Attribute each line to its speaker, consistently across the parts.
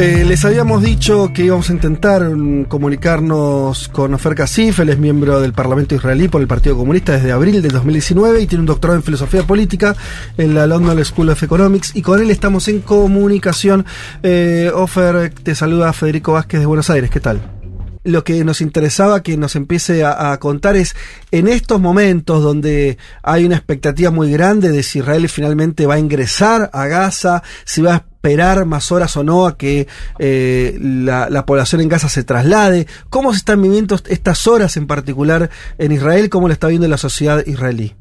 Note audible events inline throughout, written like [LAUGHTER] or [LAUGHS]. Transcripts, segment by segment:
Speaker 1: Eh, les habíamos dicho que íbamos a intentar mm, comunicarnos con Ofer Kasif, él es miembro del Parlamento israelí por el Partido Comunista desde abril del 2019 y tiene un doctorado en filosofía política en la London School of Economics y con él estamos en comunicación. Eh, Ofer, te saluda Federico Vázquez de Buenos Aires, ¿qué tal? Lo que nos interesaba que nos empiece a, contar es, en estos momentos donde hay una expectativa muy grande de si Israel finalmente va a ingresar a Gaza, si va a esperar más horas o no a que eh, la, la, población en Gaza se traslade, cómo se están viviendo estas horas en particular en Israel, cómo lo está viendo la sociedad israelí.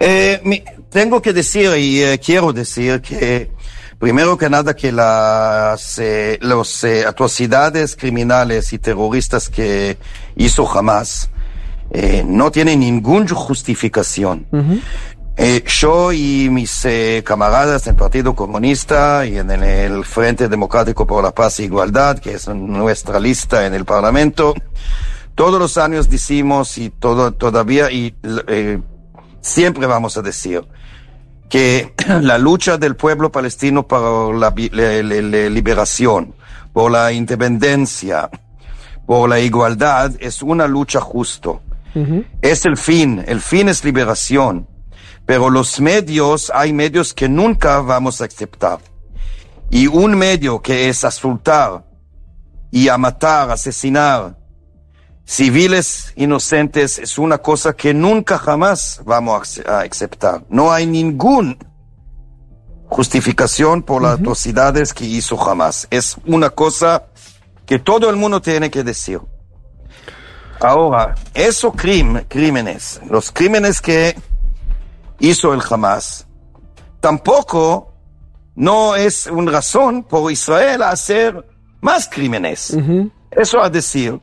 Speaker 2: Eh, tengo que decir y eh, quiero decir que Primero que nada que las eh, los, eh, atrocidades criminales y terroristas que hizo Hamas eh, no tienen ninguna justificación. Uh -huh. yo y mis camaradas en el Partido Comunista y en el Frente Democrático por la Paz e Igualdad, que es nuestra lista en el Parlamento, todos los años decimos y todo, todavía y siempre vamos a decir que [CLEARS THROAT] la lucha del pueblo palestino por la, la, la, liberación, por la independencia, por la igualdad, es una lucha justo. Uh -huh. Es el fin, el fin es liberación. Pero los medios, hay medios que nunca vamos a aceptar. Y un medio que es asultar y a matar, asesinar civiles inocentes es una cosa que nunca jamás vamos a aceptar. No hay ninguna justificación por las uh -huh. atrocidades que hizo jamás. Es una cosa que todo el mundo tiene que decir. Ahora, esos crim crímenes, los crímenes que hizo el Hamas, tampoco no es una razón por Israel a hacer más crímenes. Uh -huh. Eso a decir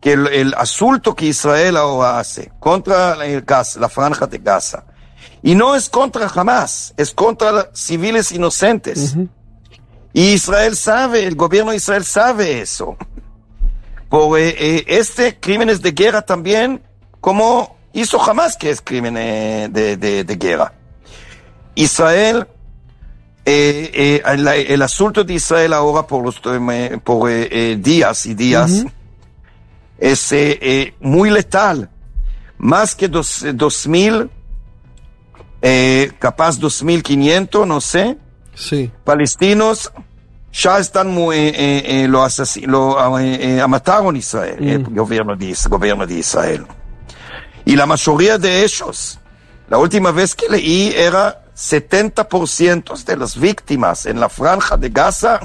Speaker 2: que el, el, asunto que Israel ahora hace contra el Gaza, la franja de Gaza, y no es contra Hamas, es contra civiles inocentes. Uh -huh. Y Israel sabe, el gobierno de Israel sabe eso. Por eh, eh, este crímenes de guerra también, como hizo Hamas que es crimen eh, de, de, de, guerra. Israel, el, el, asunto de Israel ahora por, los, por días y días, uh -huh es eh, eh, muy letal. Más que dos, dos mil, eh, capaz dos mil quinientos, no sé.
Speaker 1: Sí.
Speaker 2: Palestinos ya están muy, lo, asasin, lo mataron Israel, mm. el gobierno de, gobierno de Israel. Y la mayoría de ellos, la última vez que leí era 70% de las víctimas en la franja de Gaza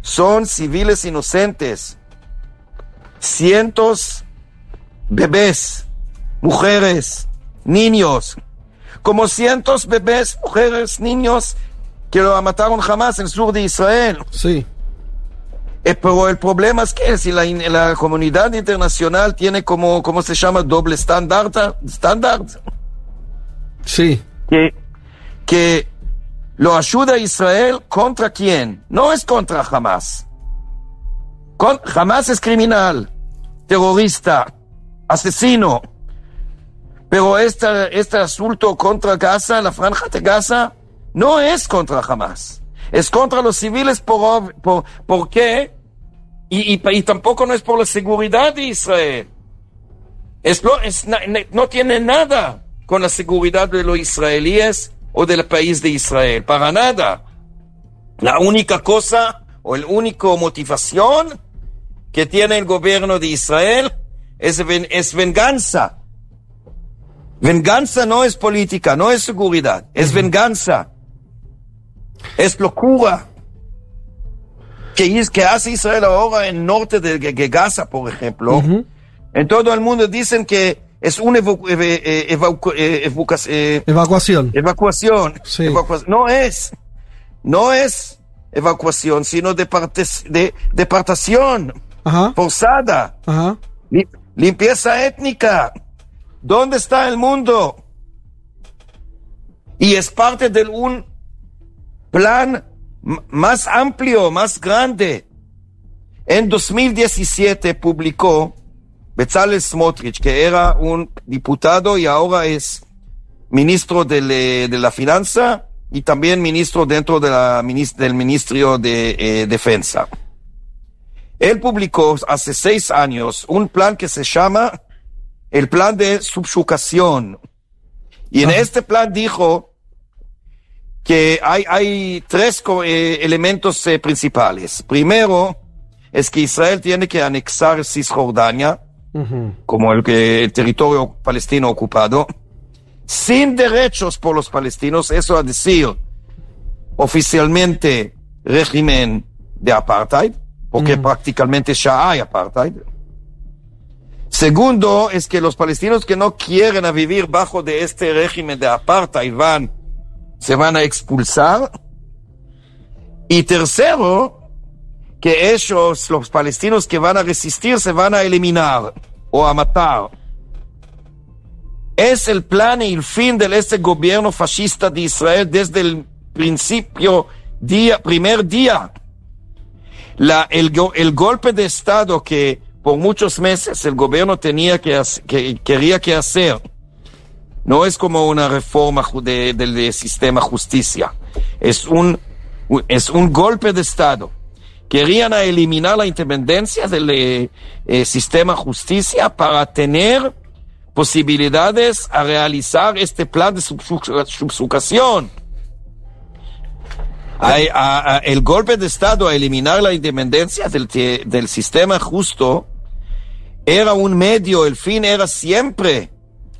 Speaker 2: son civiles inocentes cientos bebés, mujeres, niños, como cientos bebés, mujeres, niños que lo mataron jamás en el sur de Israel.
Speaker 1: Sí.
Speaker 2: Eh, pero el problema es que si la, la, comunidad internacional tiene como, ¿cómo se llama? Doble estándar. estándar.
Speaker 1: Sí.
Speaker 2: Que, que lo ayuda a Israel contra quién? No es contra Hamas. Jamás es criminal, terrorista, asesino. Pero este, este asunto contra Gaza, la franja de Gaza, no es contra jamás. Es contra los civiles por, por, ¿por qué? Y, y, tampoco no es por la seguridad de Israel. Es, no, tiene nada con la seguridad de los israelíes o del país de Israel. Para nada. La única cosa o la única motivación que tiene el gobierno de Israel es, es venganza. Venganza no es política, no es seguridad, es venganza. Es locura. Que, es, que hace Israel ahora en el norte de, de Gaza, por ejemplo. Uh -huh. En todo el mundo dicen que es una evacu evacu evacu
Speaker 1: evacuación.
Speaker 2: Evacuación.
Speaker 1: Sí.
Speaker 2: evacuación. No es. No es evacuación, sino departes, de, departación.
Speaker 1: Ajá.
Speaker 2: forzada,
Speaker 1: Ajá.
Speaker 2: limpieza étnica. ¿Dónde está el mundo? Y es parte de un plan más amplio, más grande. En 2017 publicó Bezalel Smotrich, que era un diputado y ahora es ministro de, le, de la finanza, y también ministro dentro de la, del Ministerio de eh, Defensa. Él publicó hace seis años un plan que se llama el plan de subsucación. Y en este plan dijo que hay, hay tres eh, elementos eh, principales. Primero, es que Israel tiene que anexar Cisjordania como el, el, territorio palestino ocupado, sin derechos por los palestinos, eso a decir oficialmente régimen de apartheid, porque prácticamente ya hay apartheid. Segundo, es que los palestinos que no quieren a vivir bajo de este régimen de apartheid van, se van a expulsar. Y tercero, que ellos, los palestinos que van a resistir, se van a eliminar o a matar. Es el plan y el fin de este gobierno fascista de Israel desde el principio, día, primer día. La, el, el golpe de Estado que por muchos meses el gobierno tenía que, que quería que hacer, no es como una reforma del sistema justicia, es un, es un golpe de Estado querían eliminar la independencia del eh, eh, sistema justicia para tener posibilidades a realizar este plan de subsucación. El golpe de Estado a eliminar la independencia del, del sistema justo era un medio, el fin era siempre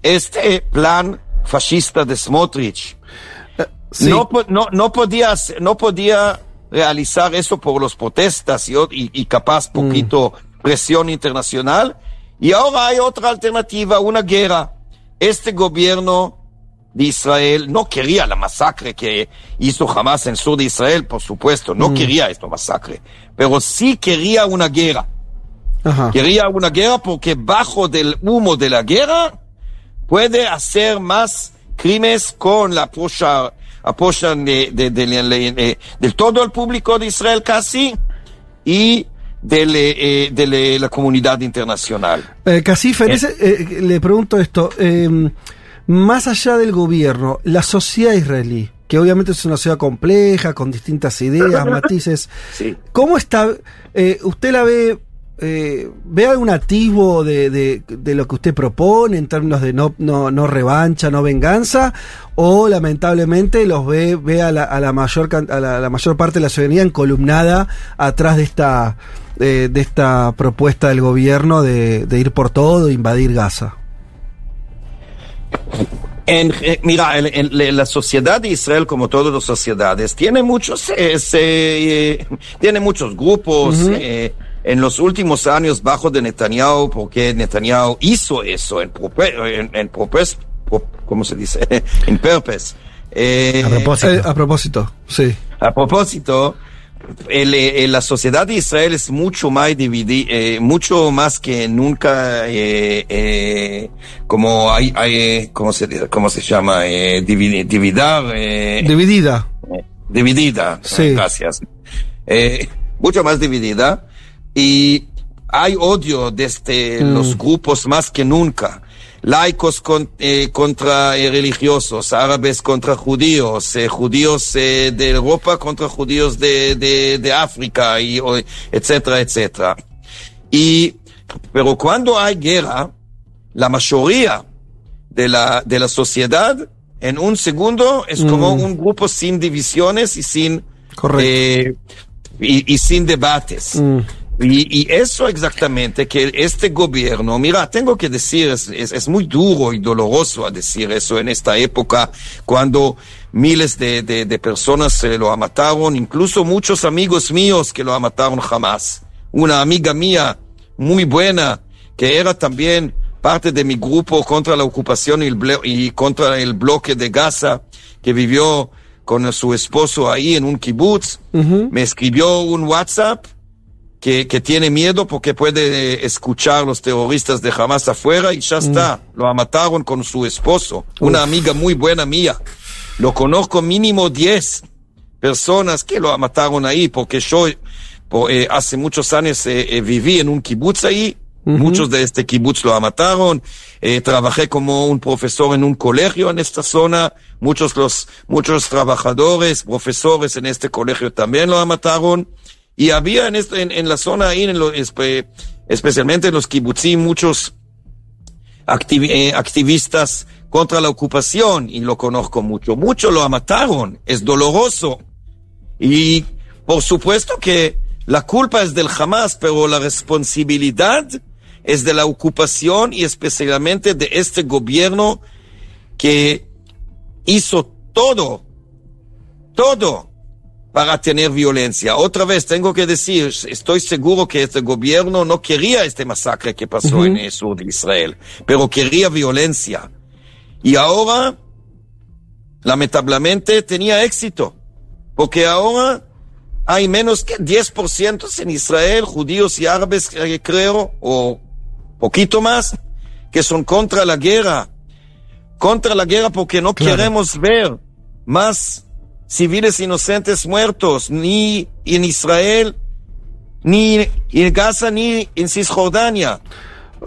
Speaker 2: este plan fascista de Smotrich. Eh, no, no, no, podía, no podía realizar eso por los protestas y, y, capaz mm. poquito presión internacional. Y ahora hay otra alternativa, una guerra. Este gobierno de Israel no quería la masacre que hizo jamás en sur de Israel, por supuesto, no mm. quería esta masacre, pero sí quería una guerra. Quería una guerra porque bajo del humo de la guerra puede hacer más crímenes con la apoya apoyan de, de, de, del todo el público de Israel casi y de, eh, de la comunidad internacional.
Speaker 1: Eh, casi, eh, eh, le pregunto esto, más allá del gobierno, la sociedad israelí, que obviamente es una sociedad compleja, con distintas ideas, [LAUGHS] matices, ¿cómo está? ¿Usted la ve eh, ¿Ve algún atisbo de, de, lo que usted propone en términos de no, no, no revancha, no venganza? ¿O lamentablemente los ve, ve a, la, a, la mayor, a la, mayor parte de la ciudadanía encolumnada atrás de esta, de esta propuesta del gobierno de, ir por todo, invadir Gaza?
Speaker 2: En, eh, mira, en, la sociedad de Israel, como todas las sociedades, tiene muchos, eh, tiene muchos grupos, en los últimos años bajo de Netanyahu, porque Netanyahu hizo eso en, en, en ¿cómo se dice? [LAUGHS] en purpose.
Speaker 1: Eh, a propósito. Eh, a propósito, sí.
Speaker 2: A propósito, el, eh, la sociedad de Israel es mucho más dividida, eh, mucho más que nunca, eh, eh como hay, hay ¿cómo se, cómo se llama? Divid, dividar,
Speaker 1: dividida.
Speaker 2: Dividida. Sí. Gracias. mucho más dividida. Y hay odio desde mm. los grupos más que nunca. Laicos eh, contra eh, religiosos, árabes contra judíos, eh, judíos de Europa contra judíos de, de, África, y, etcétera, etcétera. Y, pero cuando hay guerra, la mayoría de la, de la sociedad en un segundo es como mm. un grupo sin divisiones y sin, y, sin debates. Mm. Y, eso exactamente, que este gobierno, mira, tengo que decir, es, es, muy duro y doloroso a decir eso en esta época, cuando miles de, de, de personas se lo mataron, incluso muchos amigos míos que lo mataron jamás. Una amiga mía muy buena, que era también parte de mi grupo contra la ocupación y, y contra el bloque de Gaza, que vivió con su esposo ahí en un kibutz, me escribió un WhatsApp que, que, tiene miedo porque puede escuchar los terroristas de Hamas afuera y ya mm. está. Lo mataron con su esposo, una amiga muy buena mía. Lo conozco mínimo 10 personas que lo mataron ahí porque yo eh, hace muchos años eh, eh, viví en un kibutz ahí Muchos de este kibutz lo mataron. Eh, trabajé como un profesor en un colegio en esta zona. Muchos los, muchos trabajadores, profesores en este colegio también lo mataron. Y había en, este, en, la zona ahí, en lo, especialmente en los kibbutzim, muchos eh, activistas contra la ocupación y lo conozco mucho. Muchos lo mataron. Es doloroso. Y por supuesto que la culpa es del Hamas, pero la responsabilidad es de la ocupación y especialmente de este gobierno que hizo todo, todo para tener violencia. Otra vez tengo que decir, estoy seguro que este gobierno no quería este masacre que pasó en el sur de Israel, pero quería violencia. Y ahora, lamentablemente, tenía éxito, porque ahora hay menos que 10% en Israel, judíos y árabes, eh, creo, o poquito más, que son contra la guerra. Contra la guerra porque no queremos ver más civiles inocentes muertos, ni en Israel, ni en Gaza, ni en Cisjordania.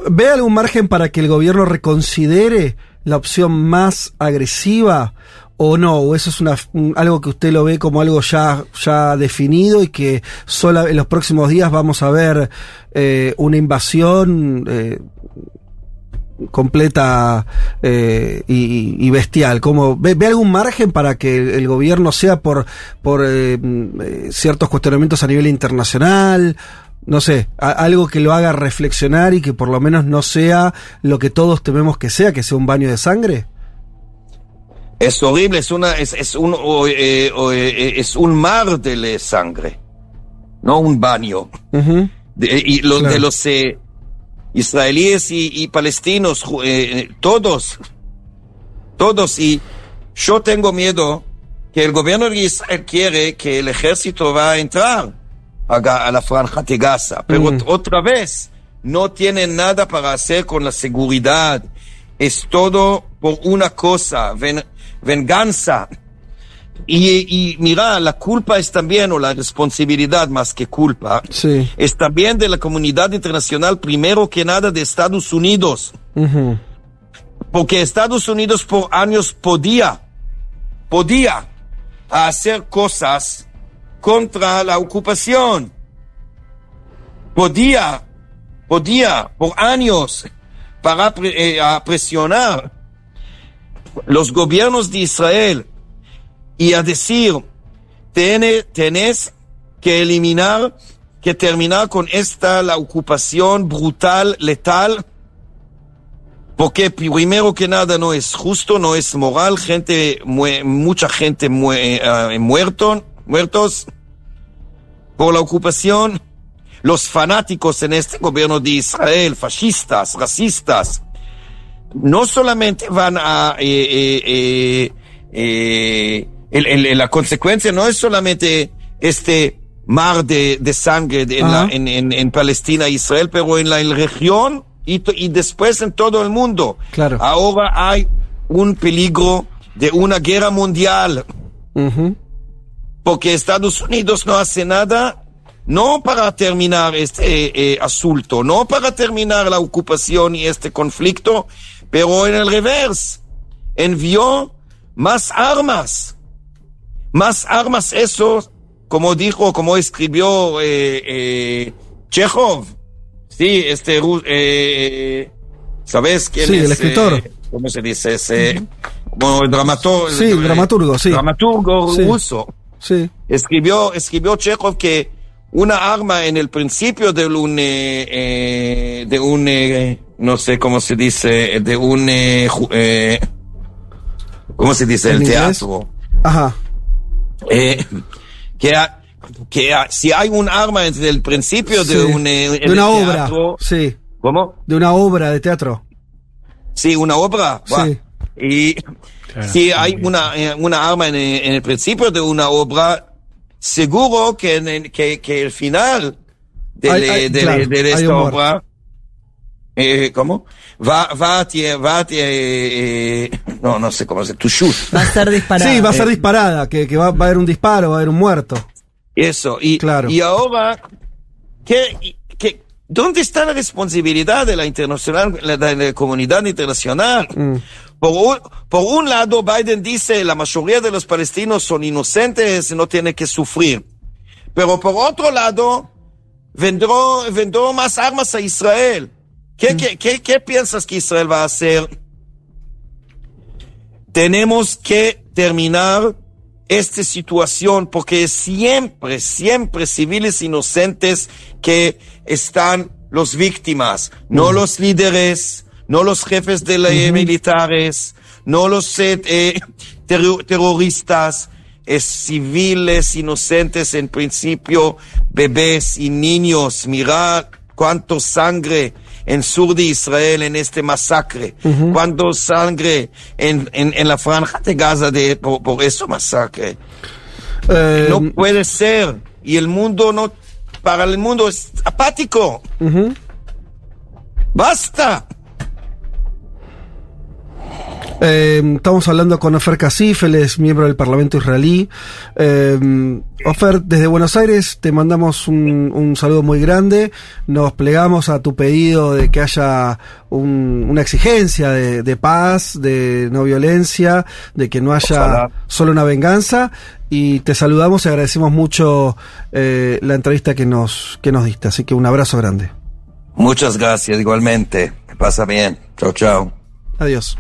Speaker 1: ¿Ve algún margen para que el gobierno reconsidere la opción más agresiva o no? ¿O eso es una, algo que usted lo ve como algo ya, ya definido y que solo en los próximos días vamos a ver eh, una invasión eh, completa eh, y, bestial? ¿Cómo, ve, algún margen para que el gobierno sea por, por ciertos cuestionamientos a nivel internacional? no sé, algo que lo haga reflexionar y que por lo menos no sea lo que todos tememos que sea, que sea un baño de sangre?
Speaker 2: Es horrible, es una, es, es un, eh, eh, es un mar de sangre, no un baño. de, y los de los eh, israelíes y, palestinos, todos, todos, y yo tengo miedo que el gobierno de Israel quiere que el ejército va a entrar a, la franja de Gaza, pero otra vez no tienen nada para hacer con la seguridad. Es todo por una cosa, ven, venganza. Y, mira, la culpa es también, o la responsabilidad más que culpa, es también de la comunidad internacional, primero que nada de Estados Unidos. Porque Estados Unidos por años podía, podía hacer cosas contra la ocupación. Podía, podía por años para eh, presionar los gobiernos de Israel y a decir, tenés que eliminar, que terminar con esta, la ocupación brutal, letal, porque primero que nada no es justo, no es moral, gente, mucha gente eh, muerto, muertos por la ocupación. Los fanáticos en este gobierno de Israel, fascistas, racistas, no solamente van a... Eh, eh, eh, la consecuencia no es solamente este mar de, sangre en, Palestina e Israel, pero en la región y, y, después en todo el mundo.
Speaker 1: Claro.
Speaker 2: Ahora hay un peligro de una guerra mundial. Porque Estados Unidos no hace nada, no para terminar este asunto, no para terminar la ocupación y este conflicto, pero en el revés, envió más armas. Más armas, eso, como dijo, como escribió eh, eh, Chekhov. Sí, este, eh, ¿sabes quién
Speaker 1: sí,
Speaker 2: es?
Speaker 1: el escritor.
Speaker 2: ¿Cómo se dice? Ese, como el dramaturgo.
Speaker 1: Sí, el dramaturgo, sí.
Speaker 2: Dramaturgo ruso.
Speaker 1: Sí.
Speaker 2: Escribió, escribió Chekhov que una arma en el principio de un, de un no sé cómo se dice, de un... Eh, eh ¿Cómo se dice? El teatro.
Speaker 1: Ajá.
Speaker 2: Eh, que, que si hay un arma desde el principio de, un,
Speaker 1: eh, de una obra. Sí.
Speaker 2: ¿Cómo?
Speaker 1: De una obra de teatro.
Speaker 2: Sí, una obra. Sí. Y si hay una, eh, una arma en, en, el principio de una obra, seguro que, en que, que el final de, de, de esta obra eh, ¿Cómo? Va, va, va, eh, no, no sé cómo se tu shoot.
Speaker 3: Va a ser disparada.
Speaker 1: Sí, va a ser disparada, que, que va, va, a haber un disparo, va a haber un muerto.
Speaker 2: Eso, y, claro. y ahora, ¿qué, qué, ¿dónde está la responsabilidad de la internacional, de la comunidad internacional?
Speaker 1: Mm.
Speaker 2: Por un, por un lado, Biden dice la mayoría de los palestinos son inocentes y no tienen que sufrir. Pero por otro lado, vendró, vendró más armas a Israel. ¿Qué, qué, qué, qué piensas que Israel va a hacer? Tenemos que terminar esta situación porque siempre, siempre civiles inocentes que están los víctimas, no los líderes, no los jefes de los militares, no los eh, eh, terro- terroristas, es civiles inocentes en principio, bebés y niños. Mirad cuánto sangre en sur de Israel en este masacre, cuánto sangre en, en, en la franja de Gaza de, por, por ese masacre.
Speaker 1: Eh,
Speaker 2: No puede ser. Y el mundo no, para el mundo es apático. Basta.
Speaker 1: Eh, estamos hablando con Ofer Kasif, él es miembro del Parlamento israelí. Eh, Ofer, desde Buenos Aires te mandamos un, un saludo muy grande. Nos plegamos a tu pedido de que haya un- una exigencia de, de paz, de no violencia, de que no haya
Speaker 2: Ojalá.
Speaker 1: solo una venganza. Y te saludamos y agradecemos mucho eh, la entrevista que nos, que nos diste. Así que un abrazo grande.
Speaker 2: Muchas gracias igualmente. Que pasa bien. Chao, chao.
Speaker 1: Adiós.